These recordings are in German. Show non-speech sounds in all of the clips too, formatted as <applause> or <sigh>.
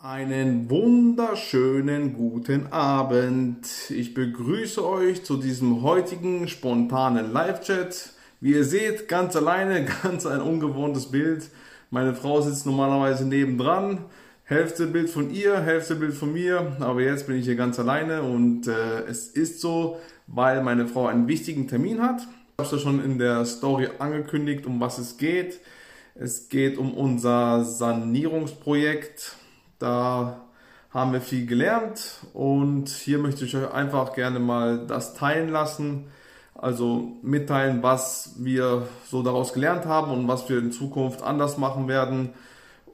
Einen wunderschönen guten Abend. Ich begrüße euch zu diesem heutigen spontanen Live-Chat. Wie ihr seht, ganz alleine, <laughs> ganz ein ungewohntes Bild. Meine Frau sitzt normalerweise nebendran. Hälfte Bild von ihr, Hälfte Bild von mir. Aber jetzt bin ich hier ganz alleine und äh, es ist so, weil meine Frau einen wichtigen Termin hat. Ich habe es ja schon in der Story angekündigt, um was es geht. Es geht um unser Sanierungsprojekt da haben wir viel gelernt und hier möchte ich euch einfach gerne mal das teilen lassen. Also mitteilen, was wir so daraus gelernt haben und was wir in Zukunft anders machen werden.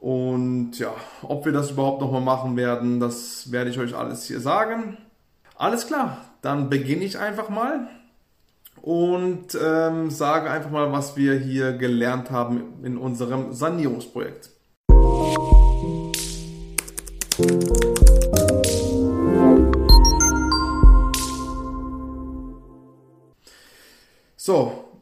Und ja, ob wir das überhaupt nochmal machen werden, das werde ich euch alles hier sagen. Alles klar, dann beginne ich einfach mal und ähm, sage einfach mal, was wir hier gelernt haben in unserem Sanierungsprojekt. So,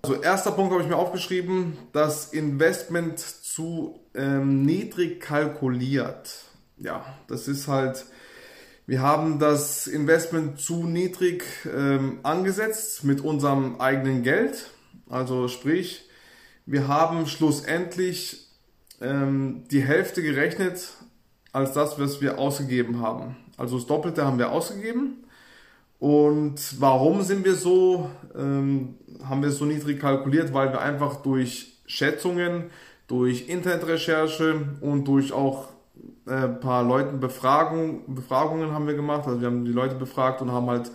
also erster Punkt habe ich mir aufgeschrieben, das Investment zu ähm, niedrig kalkuliert. Ja, das ist halt, wir haben das Investment zu niedrig ähm, angesetzt mit unserem eigenen Geld. Also sprich, wir haben schlussendlich ähm, die Hälfte gerechnet als das, was wir ausgegeben haben. Also das Doppelte haben wir ausgegeben. Und warum sind wir so, ähm, haben wir so niedrig kalkuliert? Weil wir einfach durch Schätzungen, durch Internetrecherche und durch auch äh, paar Leuten Befragung, Befragungen haben wir gemacht. Also wir haben die Leute befragt und haben halt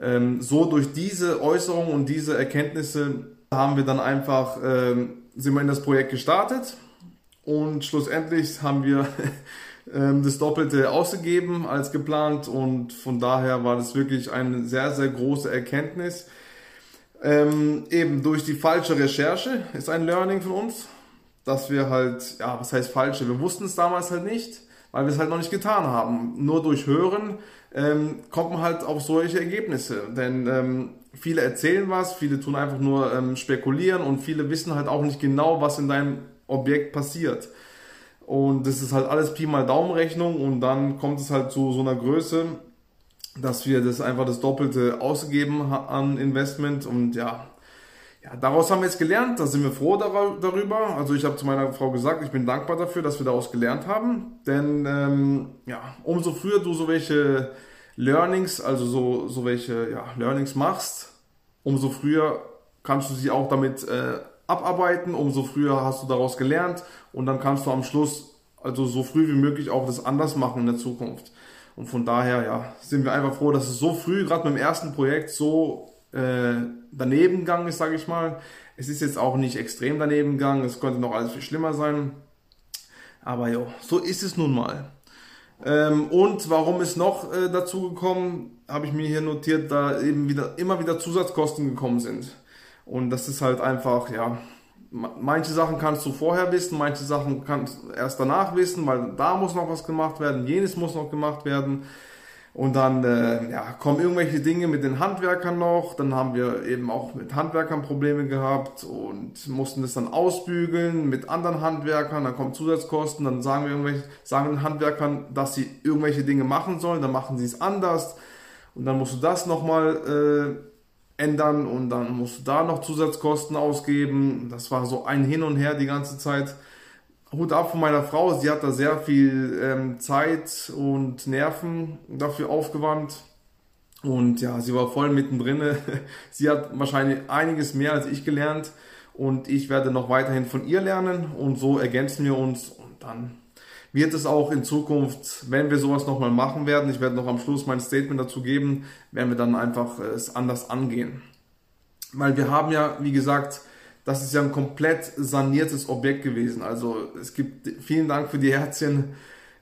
ähm, so durch diese Äußerungen und diese Erkenntnisse haben wir dann einfach, ähm, sind wir in das Projekt gestartet und schlussendlich haben wir <laughs> das Doppelte ausgegeben als geplant und von daher war das wirklich eine sehr, sehr große Erkenntnis. Ähm, eben durch die falsche Recherche ist ein Learning von uns, dass wir halt, ja, was heißt falsche? Wir wussten es damals halt nicht, weil wir es halt noch nicht getan haben. Nur durch Hören ähm, kommt man halt auf solche Ergebnisse, denn ähm, viele erzählen was, viele tun einfach nur ähm, spekulieren und viele wissen halt auch nicht genau, was in deinem Objekt passiert. Und das ist halt alles Pi mal Daumenrechnung und dann kommt es halt zu so einer Größe, dass wir das einfach das Doppelte ausgegeben an Investment und ja, ja, daraus haben wir jetzt gelernt, da sind wir froh darüber. Also ich habe zu meiner Frau gesagt, ich bin dankbar dafür, dass wir daraus gelernt haben. Denn ähm, ja, umso früher du so welche Learnings, also so, so welche ja, Learnings machst, umso früher kannst du sie auch damit äh, abarbeiten, umso früher hast du daraus gelernt und dann kannst du am Schluss also so früh wie möglich auch das anders machen in der Zukunft. Und von daher, ja, sind wir einfach froh, dass es so früh, gerade mit dem ersten Projekt, so äh, daneben gegangen ist, sage ich mal. Es ist jetzt auch nicht extrem daneben gegangen, es könnte noch alles viel schlimmer sein. Aber ja, so ist es nun mal. Ähm, und warum ist noch äh, dazu gekommen, habe ich mir hier notiert, da eben wieder immer wieder Zusatzkosten gekommen sind. Und das ist halt einfach, ja, manche Sachen kannst du vorher wissen, manche Sachen kannst du erst danach wissen, weil da muss noch was gemacht werden, jenes muss noch gemacht werden. Und dann äh, ja, kommen irgendwelche Dinge mit den Handwerkern noch. Dann haben wir eben auch mit Handwerkern Probleme gehabt und mussten das dann ausbügeln mit anderen Handwerkern. Dann kommen Zusatzkosten. Dann sagen wir irgendwelche, sagen den Handwerkern, dass sie irgendwelche Dinge machen sollen. Dann machen sie es anders. Und dann musst du das nochmal äh, ändern und dann musst du da noch Zusatzkosten ausgeben. Das war so ein Hin und Her die ganze Zeit. Hut ab von meiner Frau, sie hat da sehr viel ähm, Zeit und Nerven dafür aufgewandt. Und ja, sie war voll mittendrin. <laughs> sie hat wahrscheinlich einiges mehr als ich gelernt und ich werde noch weiterhin von ihr lernen und so ergänzen wir uns und dann wird es auch in Zukunft, wenn wir sowas nochmal machen werden, ich werde noch am Schluss mein Statement dazu geben, werden wir dann einfach äh, es anders angehen. Weil wir haben ja, wie gesagt, das ist ja ein komplett saniertes Objekt gewesen. Also es gibt, vielen Dank für die Herzchen.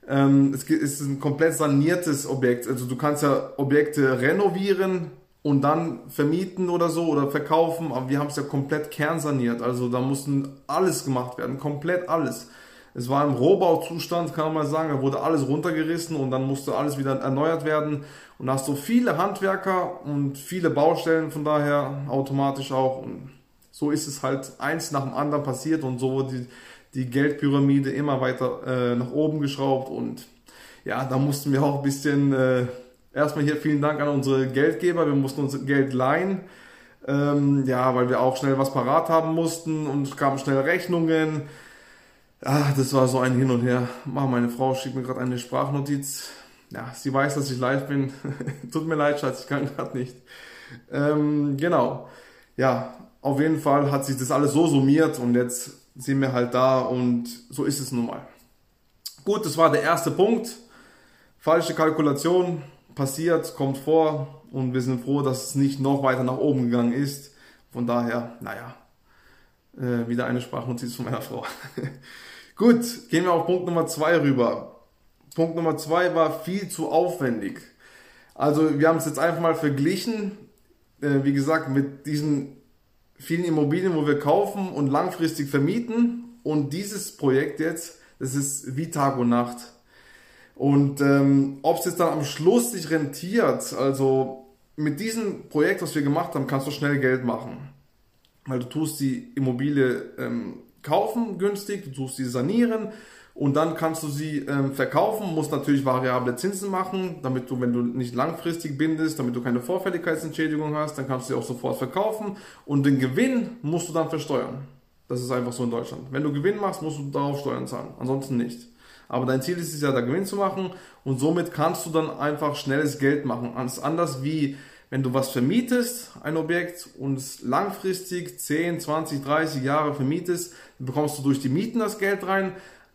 Ähm, es ist ein komplett saniertes Objekt. Also du kannst ja Objekte renovieren und dann vermieten oder so oder verkaufen, aber wir haben es ja komplett kernsaniert. Also da mussten alles gemacht werden, komplett alles. Es war im Rohbauzustand, kann man mal sagen. Da wurde alles runtergerissen und dann musste alles wieder erneuert werden. Und da hast du viele Handwerker und viele Baustellen, von daher automatisch auch. Und so ist es halt eins nach dem anderen passiert und so wurde die, die Geldpyramide immer weiter äh, nach oben geschraubt. Und ja, da mussten wir auch ein bisschen, äh, erstmal hier vielen Dank an unsere Geldgeber, wir mussten uns Geld leihen, ähm, ja, weil wir auch schnell was parat haben mussten und es kamen schnell Rechnungen. Ah, das war so ein Hin und Her. Mach, meine Frau schickt mir gerade eine Sprachnotiz. Ja, sie weiß, dass ich live bin. <laughs> Tut mir leid, Schatz, ich kann gerade nicht. Ähm, genau. Ja, auf jeden Fall hat sich das alles so summiert und jetzt sind wir halt da und so ist es nun mal. Gut, das war der erste Punkt. Falsche Kalkulation passiert, kommt vor und wir sind froh, dass es nicht noch weiter nach oben gegangen ist. Von daher, naja, äh, wieder eine Sprachnotiz von meiner Frau. <laughs> Gut, gehen wir auf Punkt Nummer zwei rüber. Punkt Nummer zwei war viel zu aufwendig. Also wir haben es jetzt einfach mal verglichen, äh, wie gesagt, mit diesen vielen Immobilien, wo wir kaufen und langfristig vermieten. Und dieses Projekt jetzt, das ist wie Tag und Nacht. Und ähm, ob es jetzt dann am Schluss sich rentiert, also mit diesem Projekt, was wir gemacht haben, kannst du schnell Geld machen. Weil du tust die Immobilie ähm, kaufen günstig, du tust sie sanieren und dann kannst du sie ähm, verkaufen, musst natürlich variable Zinsen machen, damit du, wenn du nicht langfristig bindest, damit du keine Vorfälligkeitsentschädigung hast, dann kannst du sie auch sofort verkaufen und den Gewinn musst du dann versteuern. Das ist einfach so in Deutschland. Wenn du Gewinn machst, musst du darauf Steuern zahlen, ansonsten nicht. Aber dein Ziel ist es ja, da Gewinn zu machen und somit kannst du dann einfach schnelles Geld machen. Anders wie wenn du was vermietest, ein Objekt und es langfristig 10, 20, 30 Jahre vermietest, bekommst du durch die Mieten das Geld rein.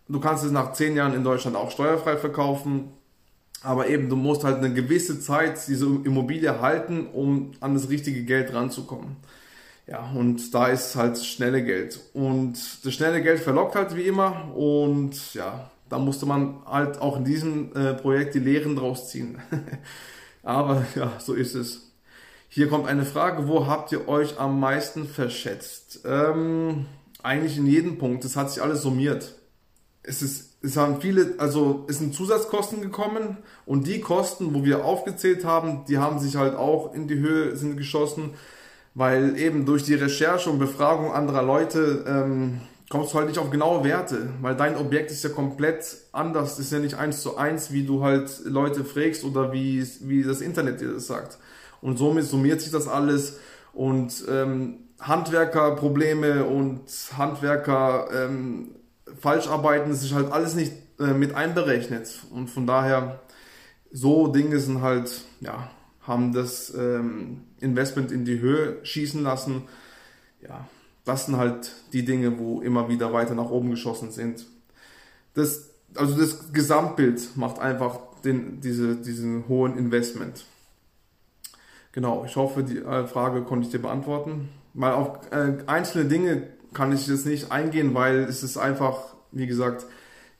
Du kannst es nach 10 Jahren in Deutschland auch steuerfrei verkaufen. Aber eben, du musst halt eine gewisse Zeit diese Immobilie halten, um an das richtige Geld ranzukommen. Ja, und da ist halt schnelle Geld. Und das schnelle Geld verlockt halt wie immer. Und ja, da musste man halt auch in diesem äh, Projekt die Lehren draus ziehen. <laughs> Aber ja, so ist es. Hier kommt eine Frage, wo habt ihr euch am meisten verschätzt? Ähm, eigentlich in jedem Punkt. Das hat sich alles summiert. Es ist, es haben viele, also es sind Zusatzkosten gekommen und die Kosten, wo wir aufgezählt haben, die haben sich halt auch in die Höhe sind geschossen, weil eben durch die Recherche und Befragung anderer Leute ähm, kommst du halt nicht auf genaue Werte, weil dein Objekt ist ja komplett anders, ist ja nicht eins zu eins, wie du halt Leute fragst oder wie, wie das Internet dir das sagt. Und somit summiert sich das alles und ähm, Handwerkerprobleme und Handwerker ähm, Falscharbeiten, das ist halt alles nicht äh, mit einberechnet. Und von daher, so Dinge sind halt, ja, haben das ähm, Investment in die Höhe schießen lassen. Ja, das sind halt die Dinge, wo immer wieder weiter nach oben geschossen sind. Das, also das Gesamtbild macht einfach den, diese, diesen hohen Investment. Genau, ich hoffe, die äh, Frage konnte ich dir beantworten. Weil auf äh, einzelne Dinge kann ich jetzt nicht eingehen, weil es ist einfach, wie gesagt,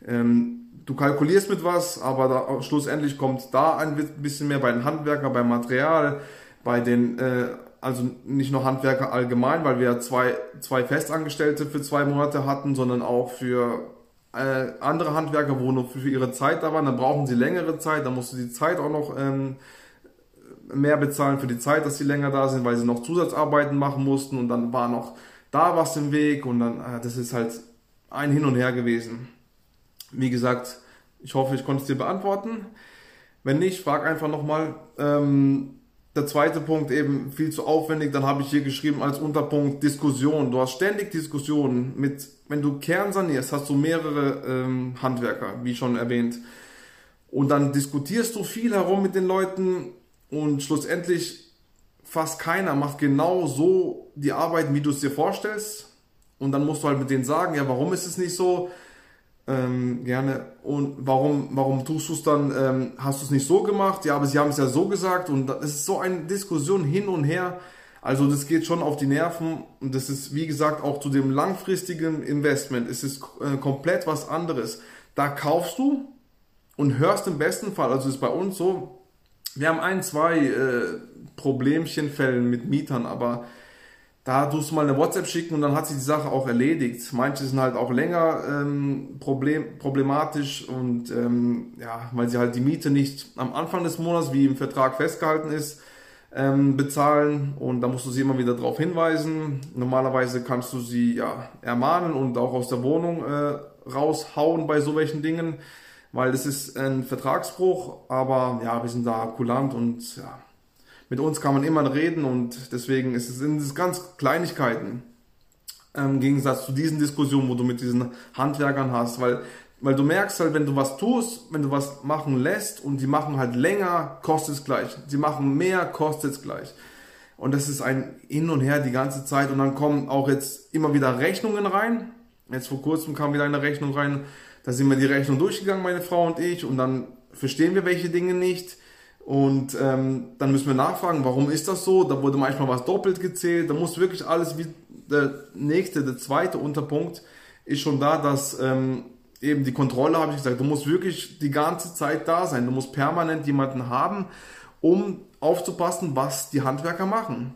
ähm, du kalkulierst mit was, aber da, schlussendlich kommt da ein bisschen mehr bei den Handwerkern, beim Material, bei den, äh, also nicht nur Handwerker allgemein, weil wir zwei, zwei Festangestellte für zwei Monate hatten, sondern auch für äh, andere Handwerker, wo nur für ihre Zeit da waren, dann brauchen sie längere Zeit, dann musst du die Zeit auch noch ähm, mehr bezahlen für die Zeit, dass sie länger da sind, weil sie noch Zusatzarbeiten machen mussten und dann war noch da was im Weg und dann, äh, das ist halt ein Hin und Her gewesen. Wie gesagt, ich hoffe, ich konnte es dir beantworten. Wenn nicht, frag einfach nochmal. Ähm, der zweite Punkt eben viel zu aufwendig, dann habe ich hier geschrieben als Unterpunkt Diskussion. Du hast ständig Diskussionen mit, wenn du Kern sanierst, hast du mehrere ähm, Handwerker, wie schon erwähnt. Und dann diskutierst du viel herum mit den Leuten, und schlussendlich fast keiner macht genau so die Arbeit, wie du es dir vorstellst. Und dann musst du halt mit denen sagen, ja, warum ist es nicht so? Ähm, gerne. Und warum, warum tust du es dann? Ähm, hast du es nicht so gemacht? Ja, aber sie haben es ja so gesagt. Und es ist so eine Diskussion hin und her. Also das geht schon auf die Nerven. Und das ist, wie gesagt, auch zu dem langfristigen Investment. Es ist äh, komplett was anderes. Da kaufst du und hörst im besten Fall, also ist bei uns so, wir haben ein, zwei äh, Problemchenfällen mit Mietern, aber da tust du mal eine WhatsApp schicken und dann hat sich die Sache auch erledigt. Manche sind halt auch länger ähm, problem, problematisch und ähm, ja, weil sie halt die Miete nicht am Anfang des Monats, wie im Vertrag festgehalten ist, ähm, bezahlen und da musst du sie immer wieder darauf hinweisen. Normalerweise kannst du sie ja ermahnen und auch aus der Wohnung äh, raushauen bei so welchen Dingen. Weil das ist ein Vertragsbruch, aber ja, wir sind da kulant und ja, mit uns kann man immer reden und deswegen ist es es ganz Kleinigkeiten im Gegensatz zu diesen Diskussionen, wo du mit diesen Handwerkern hast, weil weil du merkst halt, wenn du was tust, wenn du was machen lässt und die machen halt länger, kostet es gleich. Sie machen mehr, kostet es gleich. Und das ist ein Hin und Her die ganze Zeit. Und dann kommen auch jetzt immer wieder Rechnungen rein. Jetzt vor kurzem kam wieder eine Rechnung rein. Da sind wir die Rechnung durchgegangen, meine Frau und ich. Und dann verstehen wir welche Dinge nicht. Und ähm, dann müssen wir nachfragen, warum ist das so? Da wurde manchmal was doppelt gezählt. Da muss wirklich alles wie der nächste, der zweite Unterpunkt ist schon da, dass ähm, eben die Kontrolle, habe ich gesagt, du musst wirklich die ganze Zeit da sein. Du musst permanent jemanden haben, um aufzupassen, was die Handwerker machen.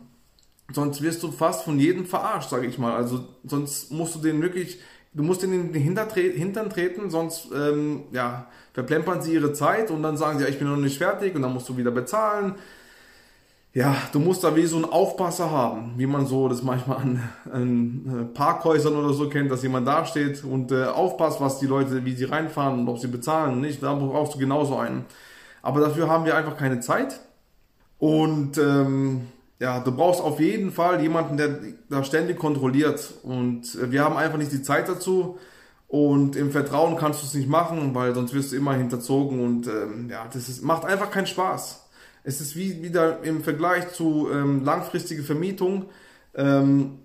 Sonst wirst du fast von jedem verarscht, sage ich mal. Also sonst musst du den wirklich, du musst in den Hintern treten, sonst ähm, ja, verplempern sie ihre Zeit und dann sagen sie, ja, ich bin noch nicht fertig und dann musst du wieder bezahlen ja, du musst da wie so einen Aufpasser haben, wie man so das manchmal an, an äh, Parkhäusern oder so kennt, dass jemand da steht und äh, aufpasst, was die Leute, wie sie reinfahren und ob sie bezahlen und nicht. Da brauchst du genauso einen. Aber dafür haben wir einfach keine Zeit. Und ähm, ja, du brauchst auf jeden Fall jemanden, der da ständig kontrolliert. Und äh, wir haben einfach nicht die Zeit dazu. Und im Vertrauen kannst du es nicht machen, weil sonst wirst du immer hinterzogen und ähm, ja, das ist, macht einfach keinen Spaß. Es ist wie wieder im Vergleich zu ähm, langfristige Vermietung, ähm,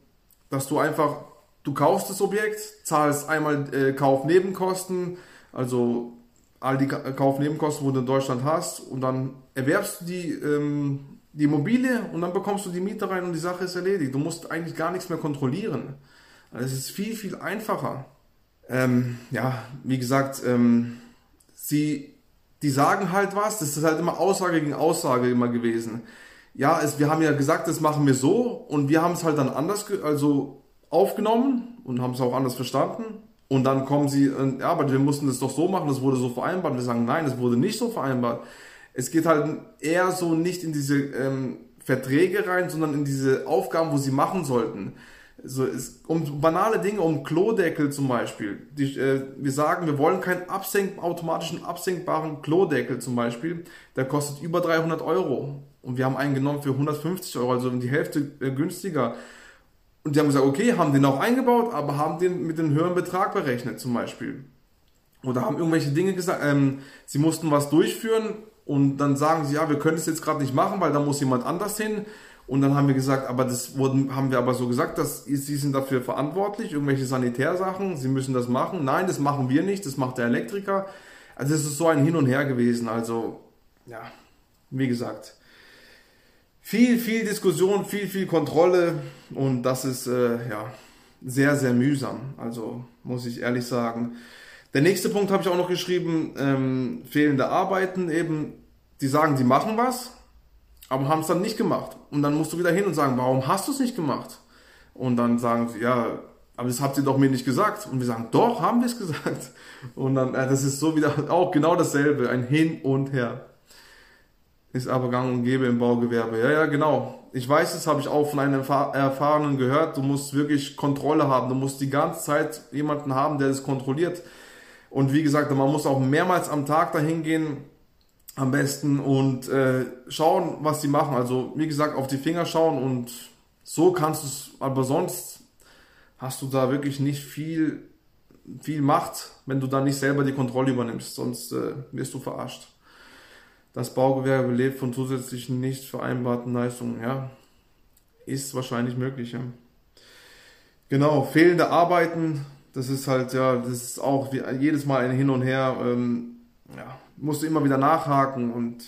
dass du einfach, du kaufst das Objekt, zahlst einmal äh, Kaufnebenkosten, also all die Kaufnebenkosten, wo du in Deutschland hast, und dann erwerbst du die, ähm, die Immobilie und dann bekommst du die Miete rein und die Sache ist erledigt. Du musst eigentlich gar nichts mehr kontrollieren. Also es ist viel, viel einfacher. Ähm, ja, wie gesagt, ähm, sie die sagen halt was, das ist halt immer Aussage gegen Aussage immer gewesen. Ja, es, wir haben ja gesagt, das machen wir so und wir haben es halt dann anders also aufgenommen und haben es auch anders verstanden. Und dann kommen sie, ja, aber wir mussten das doch so machen, das wurde so vereinbart. Wir sagen, nein, es wurde nicht so vereinbart. Es geht halt eher so nicht in diese ähm, Verträge rein, sondern in diese Aufgaben, wo sie machen sollten. So, es, um banale Dinge, um Klodeckel zum Beispiel. Die, äh, wir sagen, wir wollen keinen absenk, automatischen absenkbaren Klodeckel zum Beispiel. Der kostet über 300 Euro. Und wir haben einen genommen für 150 Euro, also die Hälfte äh, günstiger. Und die haben gesagt, okay, haben den auch eingebaut, aber haben den mit einem höheren Betrag berechnet zum Beispiel. Oder haben irgendwelche Dinge gesagt, ähm, sie mussten was durchführen und dann sagen sie, ja, wir können es jetzt gerade nicht machen, weil da muss jemand anders hin. Und dann haben wir gesagt, aber das wurden, haben wir aber so gesagt, dass sie sind dafür verantwortlich, irgendwelche Sanitärsachen, sie müssen das machen. Nein, das machen wir nicht, das macht der Elektriker. Also es ist so ein Hin und Her gewesen. Also, ja, wie gesagt, viel, viel Diskussion, viel, viel Kontrolle und das ist, äh, ja, sehr, sehr mühsam. Also, muss ich ehrlich sagen. Der nächste Punkt habe ich auch noch geschrieben, ähm, fehlende Arbeiten eben. Die sagen, sie machen was, aber haben es dann nicht gemacht. Und dann musst du wieder hin und sagen, warum hast du es nicht gemacht? Und dann sagen sie, ja, aber das habt ihr doch mir nicht gesagt. Und wir sagen, doch, haben wir es gesagt. Und dann, äh, das ist so wieder <laughs> auch genau dasselbe, ein Hin und Her. Ist aber gang und gäbe im Baugewerbe. Ja, ja, genau. Ich weiß, das habe ich auch von einem Erfahrenen gehört. Du musst wirklich Kontrolle haben. Du musst die ganze Zeit jemanden haben, der das kontrolliert. Und wie gesagt, man muss auch mehrmals am Tag dahin gehen am besten und äh, schauen, was sie machen. Also wie gesagt, auf die Finger schauen und so kannst du es, aber sonst hast du da wirklich nicht viel, viel Macht, wenn du da nicht selber die Kontrolle übernimmst, sonst äh, wirst du verarscht. Das Baugewerbe lebt von zusätzlichen nicht vereinbarten Leistungen, ja, ist wahrscheinlich möglich, ja. Genau, fehlende Arbeiten, das ist halt, ja, das ist auch wie, jedes Mal ein Hin und Her, ähm, ja, musst du immer wieder nachhaken und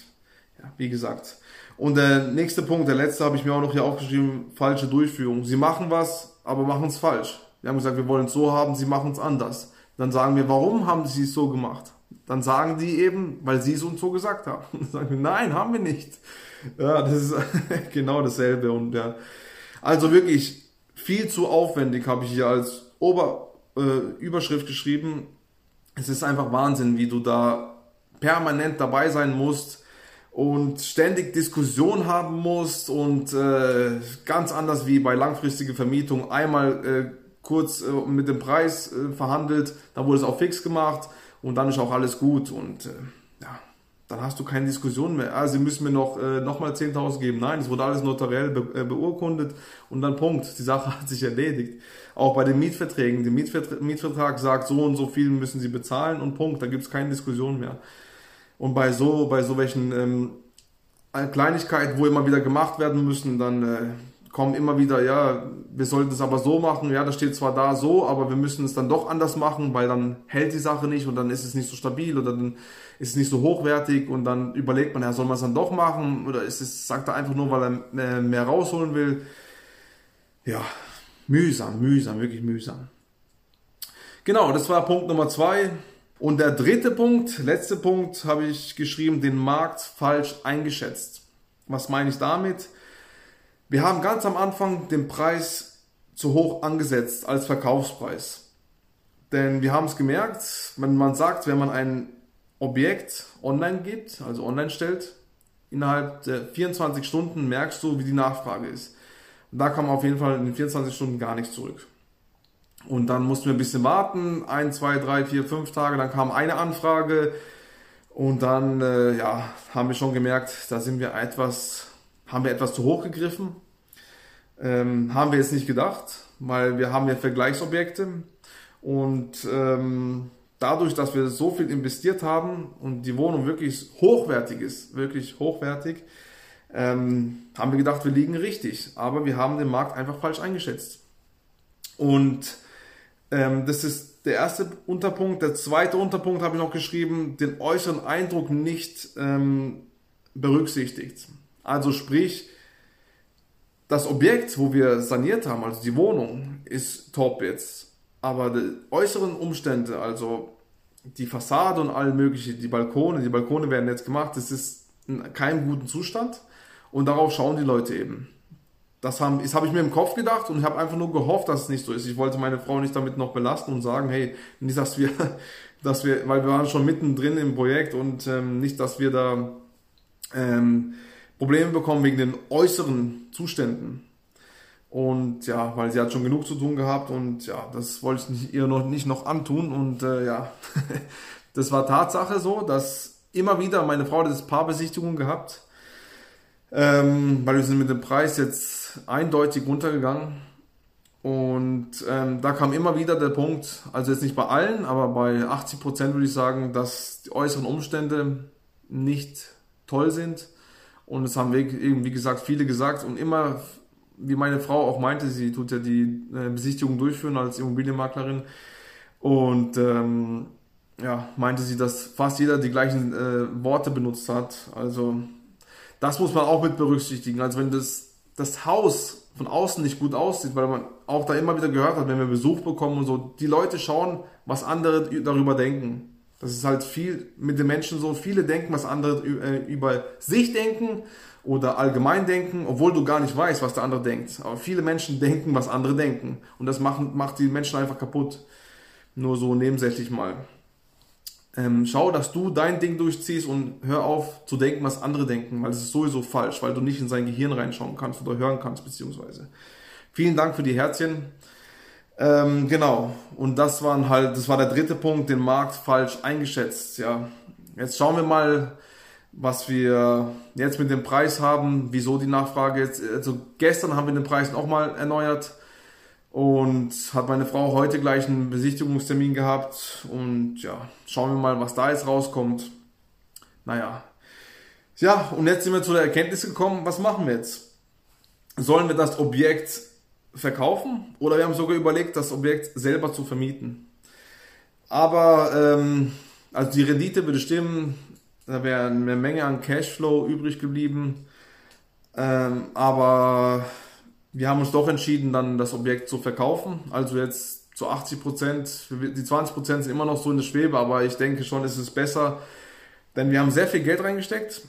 ja, wie gesagt. Und der nächste Punkt, der letzte habe ich mir auch noch hier aufgeschrieben, falsche Durchführung. Sie machen was, aber machen es falsch. Wir haben gesagt, wir wollen es so haben, sie machen es anders. Dann sagen wir, warum haben sie es so gemacht? Dann sagen die eben, weil sie es uns so gesagt haben. <laughs> Dann sagen wir, nein, haben wir nicht. Ja, das ist <laughs> genau dasselbe. Und ja, also wirklich viel zu aufwendig habe ich hier als Ober, äh, Überschrift geschrieben. Es ist einfach Wahnsinn, wie du da permanent dabei sein musst und ständig Diskussion haben musst und äh, ganz anders wie bei langfristiger Vermietung einmal äh, kurz äh, mit dem Preis äh, verhandelt, dann wurde es auch fix gemacht und dann ist auch alles gut und äh, ja, dann hast du keine Diskussion mehr. Ah, sie müssen mir noch, äh, noch mal 10.000 geben. Nein, es wurde alles notariell be äh, beurkundet und dann Punkt. Die Sache <laughs> hat sich erledigt. Auch bei den Mietverträgen. Der Mietvertrag, Mietvertrag sagt, so und so viel müssen sie bezahlen und Punkt. Da gibt es keine Diskussion mehr. Und bei so, bei so welchen ähm, Kleinigkeiten, wo immer wieder gemacht werden müssen, dann äh, kommen immer wieder, ja, wir sollten es aber so machen, ja, das steht zwar da so, aber wir müssen es dann doch anders machen, weil dann hält die Sache nicht und dann ist es nicht so stabil oder dann ist es nicht so hochwertig und dann überlegt man, ja, soll man es dann doch machen oder ist es, sagt er einfach nur, weil er äh, mehr rausholen will. Ja, mühsam, mühsam, wirklich mühsam. Genau, das war Punkt Nummer zwei. Und der dritte Punkt, letzte Punkt, habe ich geschrieben, den Markt falsch eingeschätzt. Was meine ich damit? Wir haben ganz am Anfang den Preis zu hoch angesetzt als Verkaufspreis. Denn wir haben es gemerkt, wenn man sagt, wenn man ein Objekt online gibt, also online stellt, innerhalb der 24 Stunden merkst du, wie die Nachfrage ist. Da kam auf jeden Fall in den 24 Stunden gar nichts zurück. Und dann mussten wir ein bisschen warten, ein, zwei, drei, vier, fünf Tage, dann kam eine Anfrage und dann äh, ja, haben wir schon gemerkt, da sind wir etwas haben wir etwas zu hoch gegriffen? Ähm, haben wir jetzt nicht gedacht, weil wir haben ja Vergleichsobjekte und ähm, dadurch, dass wir so viel investiert haben und die Wohnung wirklich hochwertig ist, wirklich hochwertig, ähm, haben wir gedacht, wir liegen richtig. Aber wir haben den Markt einfach falsch eingeschätzt. Und ähm, das ist der erste Unterpunkt. Der zweite Unterpunkt habe ich noch geschrieben, den äußeren Eindruck nicht ähm, berücksichtigt. Also sprich, das Objekt, wo wir saniert haben, also die Wohnung, ist top jetzt. Aber die äußeren Umstände, also die Fassade und all mögliche, die Balkone, die Balkone werden jetzt gemacht, das ist in keinem guten Zustand. Und darauf schauen die Leute eben. Das, habe ich mir im Kopf gedacht und habe einfach nur gehofft, dass es nicht so ist. Ich wollte meine Frau nicht damit noch belasten und sagen, hey, nicht, dass wir, <laughs> dass wir, weil wir waren schon mittendrin im Projekt und ähm, nicht, dass wir da ähm, Probleme bekommen wegen den äußeren Zuständen. Und ja, weil sie hat schon genug zu tun gehabt und ja, das wollte ich nicht, ihr noch nicht noch antun. Und äh, ja, <laughs> das war Tatsache so, dass immer wieder meine Frau das Paarbesichtigung gehabt, ähm, weil wir sind mit dem Preis jetzt eindeutig runtergegangen. Und ähm, da kam immer wieder der Punkt, also jetzt nicht bei allen, aber bei 80 Prozent würde ich sagen, dass die äußeren Umstände nicht toll sind und es haben, wie gesagt, viele gesagt und immer, wie meine Frau auch meinte, sie tut ja die äh, Besichtigung durchführen als Immobilienmaklerin. Und ähm, ja, meinte sie, dass fast jeder die gleichen äh, Worte benutzt hat. Also das muss man auch mit berücksichtigen. Also wenn das, das Haus von außen nicht gut aussieht, weil man auch da immer wieder gehört hat, wenn wir Besuch bekommen und so, die Leute schauen, was andere darüber denken. Das ist halt viel mit den Menschen so. Viele denken, was andere äh, über sich denken oder allgemein denken, obwohl du gar nicht weißt, was der andere denkt. Aber viele Menschen <laughs> denken, was andere denken. Und das macht, macht die Menschen einfach kaputt. Nur so nebensächlich mal. Ähm, schau, dass du dein Ding durchziehst und hör auf zu denken, was andere denken, weil es ist sowieso falsch, weil du nicht in sein Gehirn reinschauen kannst oder hören kannst, beziehungsweise. Vielen Dank für die Herzchen. Ähm, genau. Und das waren halt, das war der dritte Punkt, den Markt falsch eingeschätzt. Ja. Jetzt schauen wir mal, was wir jetzt mit dem Preis haben, wieso die Nachfrage jetzt, also gestern haben wir den Preis nochmal erneuert und hat meine Frau heute gleich einen Besichtigungstermin gehabt und ja, schauen wir mal, was da jetzt rauskommt. Naja. Ja, und jetzt sind wir zu der Erkenntnis gekommen, was machen wir jetzt? Sollen wir das Objekt verkaufen oder wir haben sogar überlegt, das Objekt selber zu vermieten. Aber ähm, also die Rendite würde stimmen, da wäre eine Menge an Cashflow übrig geblieben. Ähm, aber wir haben uns doch entschieden, dann das Objekt zu verkaufen. Also jetzt zu 80 Prozent, die 20 Prozent sind immer noch so in der Schwebe, aber ich denke schon, ist es besser, denn wir haben sehr viel Geld reingesteckt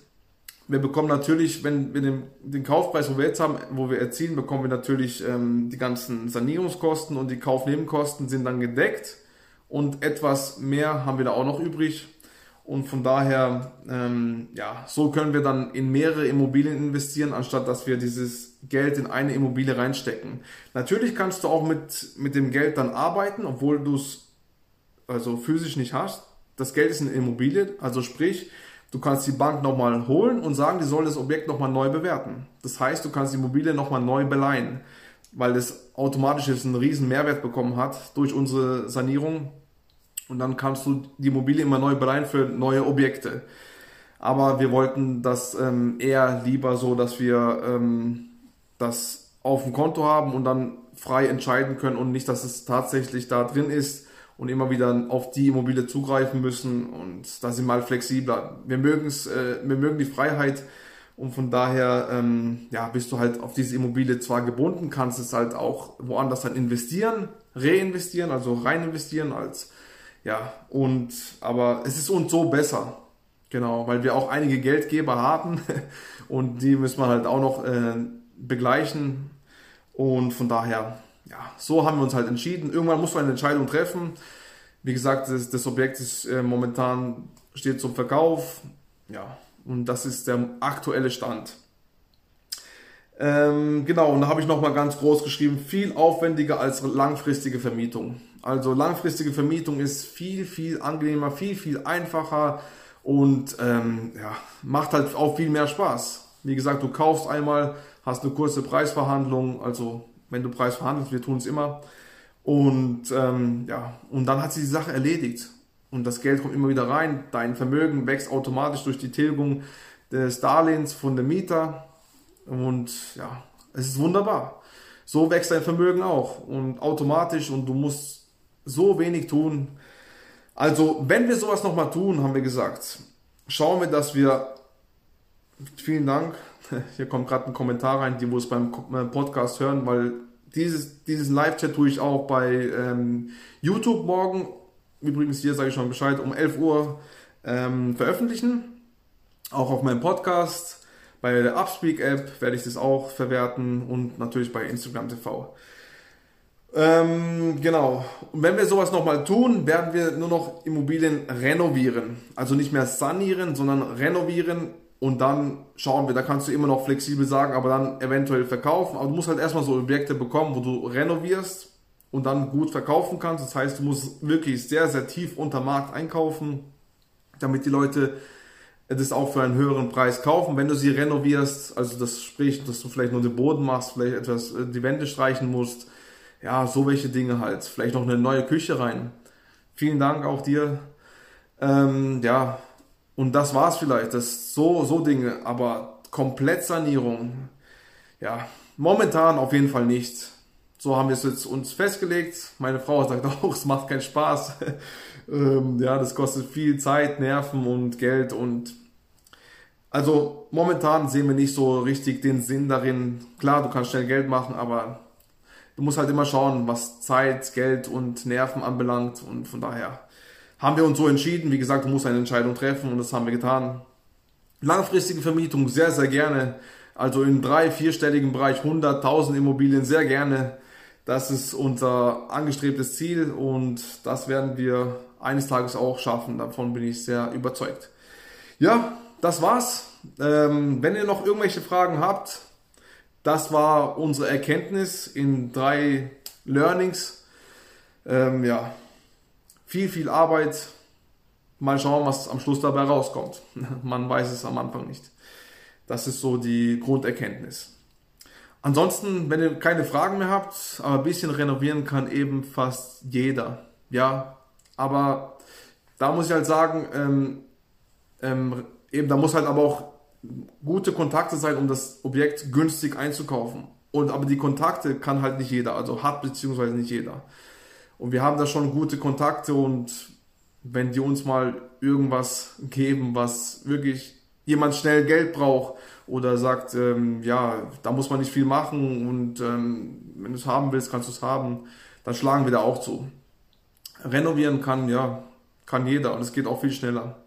wir bekommen natürlich, wenn wir den, den, Kaufpreis, wo wir jetzt haben, wo wir erzielen, bekommen wir natürlich ähm, die ganzen Sanierungskosten und die Kaufnebenkosten sind dann gedeckt und etwas mehr haben wir da auch noch übrig. Und von daher, ähm, ja, so können wir dann in mehrere Immobilien investieren, anstatt dass wir dieses Geld in eine Immobilie reinstecken. Natürlich kannst du auch mit, mit dem Geld dann arbeiten, obwohl du es also physisch nicht hast. das Geld ist in Immobilie, also sprich, du kannst die Bank nochmal holen und sagen, die soll das Objekt nochmal neu bewerten. Das heißt, du kannst die Immobilie nochmal neu beleihen, weil es automatisch jetzt einen riesen Mehrwert bekommen hat durch unsere Sanierung. Und dann kannst du die Immobilie immer neu beleihen für neue Objekte. Aber wir wollten das ähm, eher lieber so, dass wir ähm, das auf dem Konto haben und dann frei entscheiden können und nicht, dass es tatsächlich da drin ist und immer wieder auf die Immobilie zugreifen müssen und da sind mal flexibler. Wir mögen es, äh, wir mögen die Freiheit und von daher ähm, ja, bist du halt auf diese Immobilie zwar gebunden, kannst es halt auch woanders dann investieren, reinvestieren, also rein investieren als ja und aber es ist uns so besser. Genau, weil wir auch einige Geldgeber haben <laughs> und die müssen wir halt auch noch äh, begleichen und von daher ja, so haben wir uns halt entschieden. Irgendwann muss man eine Entscheidung treffen. Wie gesagt, das, das Objekt ist äh, momentan steht zum Verkauf. Ja, und das ist der aktuelle Stand. Ähm, genau, und da habe ich nochmal ganz groß geschrieben, viel aufwendiger als langfristige Vermietung. Also langfristige Vermietung ist viel, viel angenehmer, viel, viel einfacher und ähm, ja, macht halt auch viel mehr Spaß. Wie gesagt, du kaufst einmal, hast eine kurze Preisverhandlung, also wenn du Preis verhandelst, wir tun es immer. Und ähm, ja, und dann hat sie die Sache erledigt. Und das Geld kommt immer wieder rein. Dein Vermögen wächst automatisch durch die Tilgung des Darlehens von dem Mieter. Und ja, es ist wunderbar. So wächst dein Vermögen auch. Und automatisch und du musst so wenig tun. Also, wenn wir sowas nochmal tun, haben wir gesagt, schauen wir, dass wir, vielen Dank, <laughs> hier kommt gerade ein Kommentar rein, die muss beim Podcast hören, weil dieses, dieses Live-Chat tue ich auch bei ähm, YouTube morgen, übrigens hier sage ich schon Bescheid, um 11 Uhr ähm, veröffentlichen. Auch auf meinem Podcast. Bei der Upspeak-App werde ich das auch verwerten und natürlich bei Instagram TV. Ähm, genau. Und wenn wir sowas nochmal tun, werden wir nur noch Immobilien renovieren. Also nicht mehr sanieren, sondern renovieren und dann schauen wir, da kannst du immer noch flexibel sagen, aber dann eventuell verkaufen. Aber du musst halt erstmal so Objekte bekommen, wo du renovierst und dann gut verkaufen kannst. Das heißt, du musst wirklich sehr, sehr tief unter Markt einkaufen, damit die Leute das auch für einen höheren Preis kaufen. Wenn du sie renovierst, also das spricht, dass du vielleicht nur den Boden machst, vielleicht etwas äh, die Wände streichen musst, ja, so welche Dinge halt. Vielleicht noch eine neue Küche rein. Vielen Dank auch dir. Ähm, ja, und das war's vielleicht. Das so, so Dinge. Aber Komplettsanierung, ja, momentan auf jeden Fall nicht. So haben wir es jetzt uns festgelegt. Meine Frau sagt <laughs> auch, es macht keinen Spaß. <laughs> ähm, ja, das kostet viel Zeit, Nerven und Geld und also momentan sehen wir nicht so richtig den Sinn darin. Klar, du kannst schnell Geld machen, aber du musst halt immer schauen, was Zeit, Geld und Nerven anbelangt und von daher haben wir uns so entschieden. Wie gesagt, du musst eine Entscheidung treffen und das haben wir getan. Langfristige Vermietung sehr, sehr gerne. Also im drei-, vierstelligen Bereich 100.000 Immobilien sehr gerne. Das ist unser angestrebtes Ziel und das werden wir eines Tages auch schaffen. Davon bin ich sehr überzeugt. Ja, das war's. Ähm, wenn ihr noch irgendwelche Fragen habt, das war unsere Erkenntnis in drei Learnings. Ähm, ja, viel, viel Arbeit. Mal schauen, was am Schluss dabei rauskommt. <laughs> Man weiß es am Anfang nicht. Das ist so die Grunderkenntnis. Ansonsten, wenn ihr keine Fragen mehr habt, aber ein bisschen renovieren kann eben fast jeder. Ja, aber da muss ich halt sagen, ähm, ähm, eben, da muss halt aber auch gute Kontakte sein, um das Objekt günstig einzukaufen. Und aber die Kontakte kann halt nicht jeder, also hat beziehungsweise nicht jeder. Und wir haben da schon gute Kontakte und wenn die uns mal irgendwas geben, was wirklich jemand schnell Geld braucht oder sagt, ähm, ja, da muss man nicht viel machen und ähm, wenn du es haben willst, kannst du es haben, dann schlagen wir da auch zu. Renovieren kann, ja, kann jeder und es geht auch viel schneller.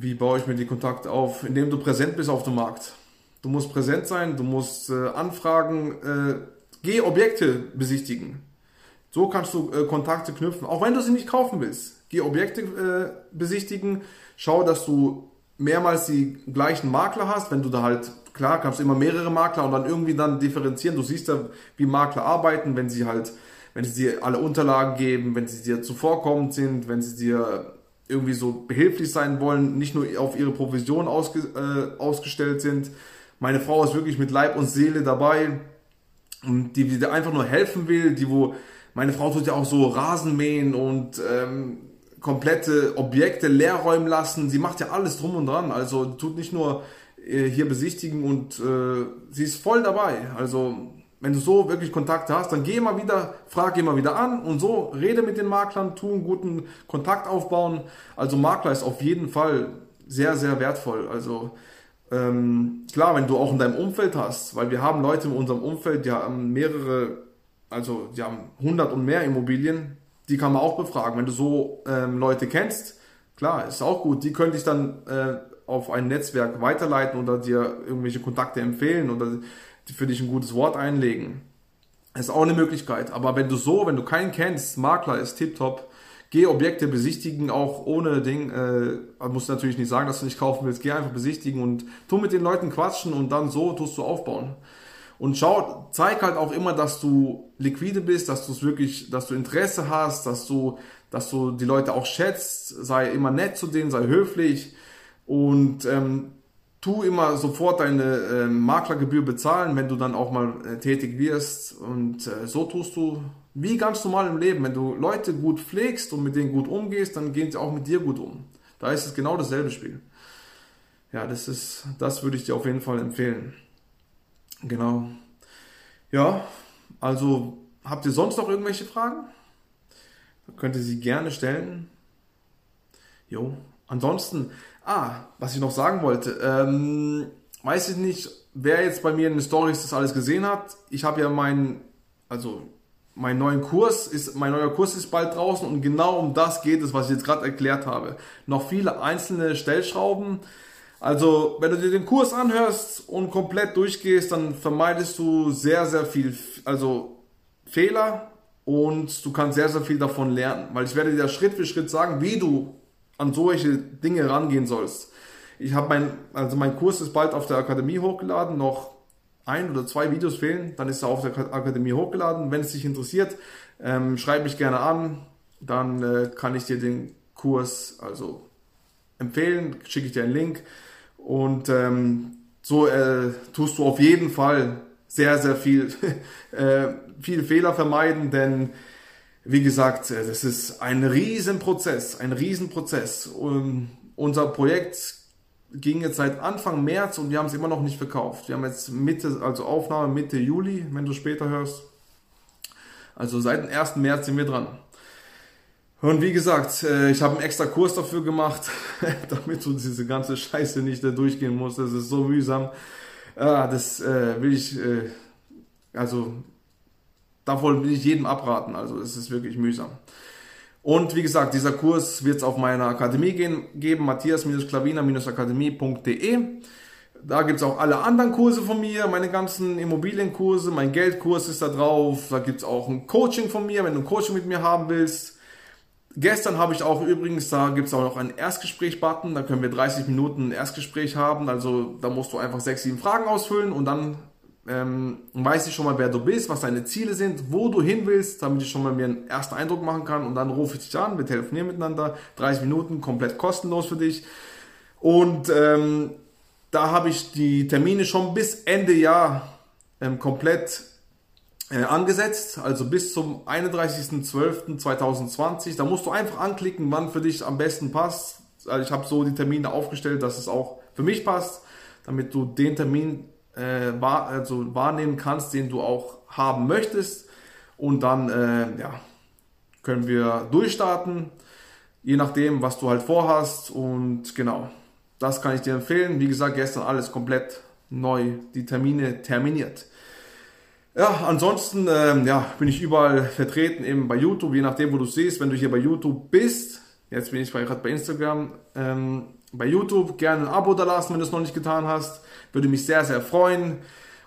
Wie baue ich mir die Kontakte auf? Indem du präsent bist auf dem Markt. Du musst präsent sein, du musst äh, anfragen, äh, geh Objekte besichtigen. So kannst du äh, Kontakte knüpfen, auch wenn du sie nicht kaufen willst. Geh Objekte äh, besichtigen, schau, dass du mehrmals die gleichen Makler hast. Wenn du da halt, klar, kannst du immer mehrere Makler und dann irgendwie dann differenzieren. Du siehst ja, wie Makler arbeiten, wenn sie halt, wenn sie dir alle Unterlagen geben, wenn sie dir zuvorkommend sind, wenn sie dir irgendwie so behilflich sein wollen, nicht nur auf ihre Provision ausge, äh, ausgestellt sind. Meine Frau ist wirklich mit Leib und Seele dabei und die, die einfach nur helfen will, die wo meine Frau tut ja auch so Rasenmähen und ähm, komplette Objekte leer räumen lassen. Sie macht ja alles drum und dran. Also tut nicht nur äh, hier besichtigen und äh, sie ist voll dabei. Also wenn du so wirklich Kontakte hast, dann geh immer wieder, frag immer wieder an und so rede mit den Maklern, tu einen guten Kontakt aufbauen. Also Makler ist auf jeden Fall sehr, sehr wertvoll. Also ähm, klar, wenn du auch in deinem Umfeld hast, weil wir haben Leute in unserem Umfeld, die haben mehrere, also die haben 100 und mehr Immobilien, die kann man auch befragen. Wenn du so ähm, Leute kennst, klar, ist auch gut. Die könnte ich dann äh, auf ein Netzwerk weiterleiten oder dir irgendwelche Kontakte empfehlen oder für dich ein gutes Wort einlegen. Ist auch eine Möglichkeit. Aber wenn du so, wenn du keinen kennst, Makler ist tiptop, geh Objekte besichtigen, auch ohne Ding, äh, musst natürlich nicht sagen, dass du nicht kaufen willst, geh einfach besichtigen und tu mit den Leuten quatschen und dann so tust du aufbauen. Und schau, zeig halt auch immer, dass du liquide bist, dass du es wirklich, dass du Interesse hast, dass du, dass du die Leute auch schätzt, sei immer nett zu denen, sei höflich und ähm, tu immer sofort deine äh, Maklergebühr bezahlen, wenn du dann auch mal äh, tätig wirst. Und äh, so tust du wie ganz normal im Leben. Wenn du Leute gut pflegst und mit denen gut umgehst, dann gehen sie auch mit dir gut um. Da ist es genau dasselbe Spiel. Ja, das ist, das würde ich dir auf jeden Fall empfehlen. Genau. Ja, also habt ihr sonst noch irgendwelche Fragen? Könnt ihr sie gerne stellen. Jo. Ansonsten, Ah, was ich noch sagen wollte. Ähm, weiß ich nicht, wer jetzt bei mir in den Stories das alles gesehen hat. Ich habe ja meinen, also mein neuen Kurs ist, mein neuer Kurs ist bald draußen und genau um das geht es, was ich jetzt gerade erklärt habe. Noch viele einzelne Stellschrauben. Also, wenn du dir den Kurs anhörst und komplett durchgehst, dann vermeidest du sehr, sehr viel, also Fehler und du kannst sehr, sehr viel davon lernen, weil ich werde dir Schritt für Schritt sagen, wie du an solche Dinge rangehen sollst. Ich habe mein, also mein Kurs ist bald auf der Akademie hochgeladen, noch ein oder zwei Videos fehlen, dann ist er auf der Akademie hochgeladen. Wenn es dich interessiert, ähm, schreib mich gerne an, dann äh, kann ich dir den Kurs also empfehlen, schicke ich dir einen Link und ähm, so äh, tust du auf jeden Fall sehr, sehr viel, <laughs> äh, viel Fehler vermeiden, denn wie gesagt, äh, das ist ein Riesenprozess, ein Riesenprozess. Und unser Projekt ging jetzt seit Anfang März und wir haben es immer noch nicht verkauft. Wir haben jetzt Mitte, also Aufnahme Mitte Juli, wenn du später hörst. Also seit dem 1. März sind wir dran. Und wie gesagt, äh, ich habe einen extra Kurs dafür gemacht, <laughs> damit du diese ganze Scheiße nicht da durchgehen musst. Das ist so mühsam. Das äh, will ich, also davon will ich jedem abraten. Also es ist wirklich mühsam. Und wie gesagt, dieser Kurs wird es auf meiner Akademie gehen, geben, matthias-klaviner-akademie.de. Da gibt es auch alle anderen Kurse von mir, meine ganzen Immobilienkurse, mein Geldkurs ist da drauf. Da gibt es auch ein Coaching von mir, wenn du ein Coaching mit mir haben willst. Gestern habe ich auch übrigens, da gibt es auch noch einen Erstgespräch-Button, da können wir 30 Minuten ein Erstgespräch haben. Also da musst du einfach sechs, sieben Fragen ausfüllen und dann ähm, weiß ich schon mal, wer du bist, was deine Ziele sind, wo du hin willst, damit ich schon mal mir einen ersten Eindruck machen kann und dann rufe ich dich an, wir telefonieren miteinander, 30 Minuten, komplett kostenlos für dich. Und ähm, da habe ich die Termine schon bis Ende Jahr ähm, komplett äh, angesetzt, also bis zum 31.12.2020. Da musst du einfach anklicken, wann für dich am besten passt. Also ich habe so die Termine aufgestellt, dass es auch für mich passt, damit du den Termin äh, wahr, also wahrnehmen kannst, den du auch haben möchtest. Und dann äh, ja, können wir durchstarten, je nachdem, was du halt vorhast. Und genau, das kann ich dir empfehlen. Wie gesagt, gestern alles komplett neu, die Termine terminiert. Ja, ansonsten ähm, ja, bin ich überall vertreten, eben bei YouTube, je nachdem, wo du siehst. Wenn du hier bei YouTube bist, jetzt bin ich gerade bei Instagram, ähm, bei YouTube gerne ein Abo da lassen, wenn du es noch nicht getan hast. Würde mich sehr, sehr freuen,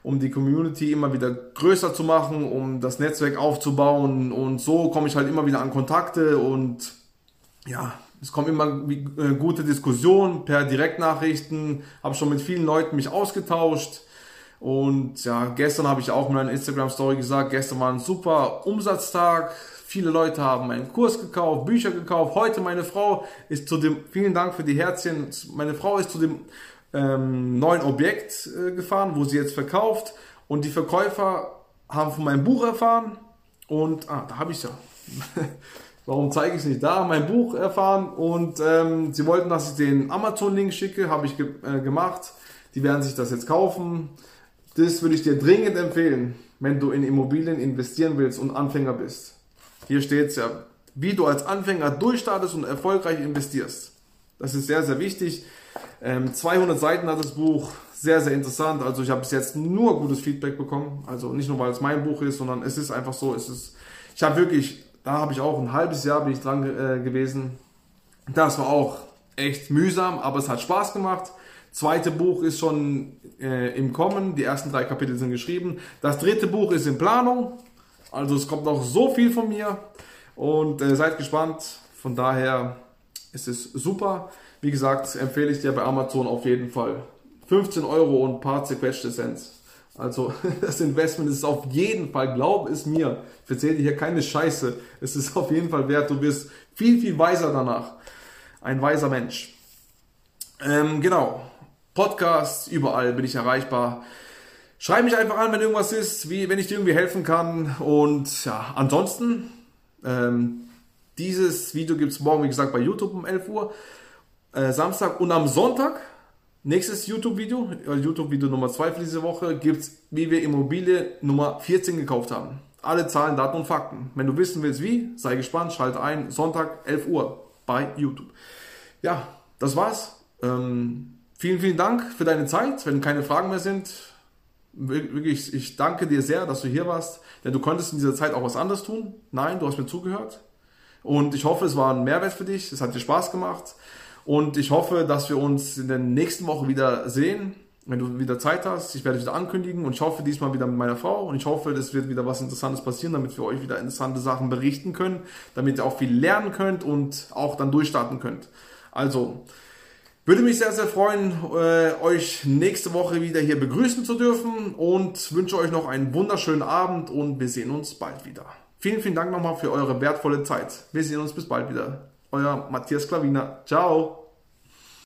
um die Community immer wieder größer zu machen, um das Netzwerk aufzubauen. Und so komme ich halt immer wieder an Kontakte und ja, es kommen immer äh, gute Diskussionen per Direktnachrichten. Habe schon mit vielen Leuten mich ausgetauscht. Und ja, gestern habe ich auch in meiner Instagram-Story gesagt, gestern war ein super Umsatztag. Viele Leute haben meinen Kurs gekauft, Bücher gekauft. Heute meine Frau ist zu dem, vielen Dank für die Herzchen, meine Frau ist zu dem ähm, neuen Objekt äh, gefahren, wo sie jetzt verkauft. Und die Verkäufer haben von meinem Buch erfahren. Und, ah, da habe ich ja. <laughs> Warum zeige ich es nicht da? Mein Buch erfahren. Und ähm, sie wollten, dass ich den Amazon-Link schicke. Habe ich ge äh, gemacht. Die werden sich das jetzt kaufen. Das würde ich dir dringend empfehlen, wenn du in Immobilien investieren willst und Anfänger bist. Hier steht es ja, wie du als Anfänger durchstartest und erfolgreich investierst. Das ist sehr, sehr wichtig. Ähm, 200 Seiten hat das Buch, sehr, sehr interessant. Also ich habe bis jetzt nur gutes Feedback bekommen. Also nicht nur, weil es mein Buch ist, sondern es ist einfach so, es ist, ich habe wirklich, da habe ich auch ein halbes Jahr bin ich dran äh, gewesen. Das war auch echt mühsam, aber es hat Spaß gemacht. Zweite Buch ist schon äh, im Kommen, die ersten drei Kapitel sind geschrieben. Das dritte Buch ist in Planung, also es kommt noch so viel von mir und äh, seid gespannt. Von daher ist es super. Wie gesagt, empfehle ich dir bei Amazon auf jeden Fall. 15 Euro und ein paar zerquetschte Cents. Also <laughs> das Investment ist auf jeden Fall, glaub es mir, ich erzähle dir hier keine Scheiße, es ist auf jeden Fall wert, du bist viel, viel weiser danach. Ein weiser Mensch. Ähm, genau, Podcast, überall bin ich erreichbar. Schreib mich einfach an, wenn irgendwas ist, wie, wenn ich dir irgendwie helfen kann. Und ja, ansonsten, ähm, dieses Video gibt es morgen, wie gesagt, bei YouTube um 11 Uhr, äh, Samstag. Und am Sonntag, nächstes YouTube-Video, äh, YouTube-Video Nummer 2 für diese Woche, gibt es, wie wir Immobilie Nummer 14 gekauft haben. Alle Zahlen, Daten und Fakten. Wenn du wissen willst, wie, sei gespannt, schalte ein, Sonntag 11 Uhr bei YouTube. Ja, das war's. Ähm, Vielen, vielen Dank für deine Zeit. Wenn keine Fragen mehr sind, wirklich, ich danke dir sehr, dass du hier warst, denn du konntest in dieser Zeit auch was anderes tun. Nein, du hast mir zugehört. Und ich hoffe, es war ein Mehrwert für dich. Es hat dir Spaß gemacht. Und ich hoffe, dass wir uns in der nächsten Woche wieder sehen, wenn du wieder Zeit hast. Ich werde wieder ankündigen und ich hoffe diesmal wieder mit meiner Frau und ich hoffe, es wird wieder was Interessantes passieren, damit wir euch wieder interessante Sachen berichten können, damit ihr auch viel lernen könnt und auch dann durchstarten könnt. Also, würde mich sehr, sehr freuen, äh, euch nächste Woche wieder hier begrüßen zu dürfen und wünsche euch noch einen wunderschönen Abend und wir sehen uns bald wieder. Vielen, vielen Dank nochmal für eure wertvolle Zeit. Wir sehen uns bis bald wieder. Euer Matthias Klaviner. Ciao.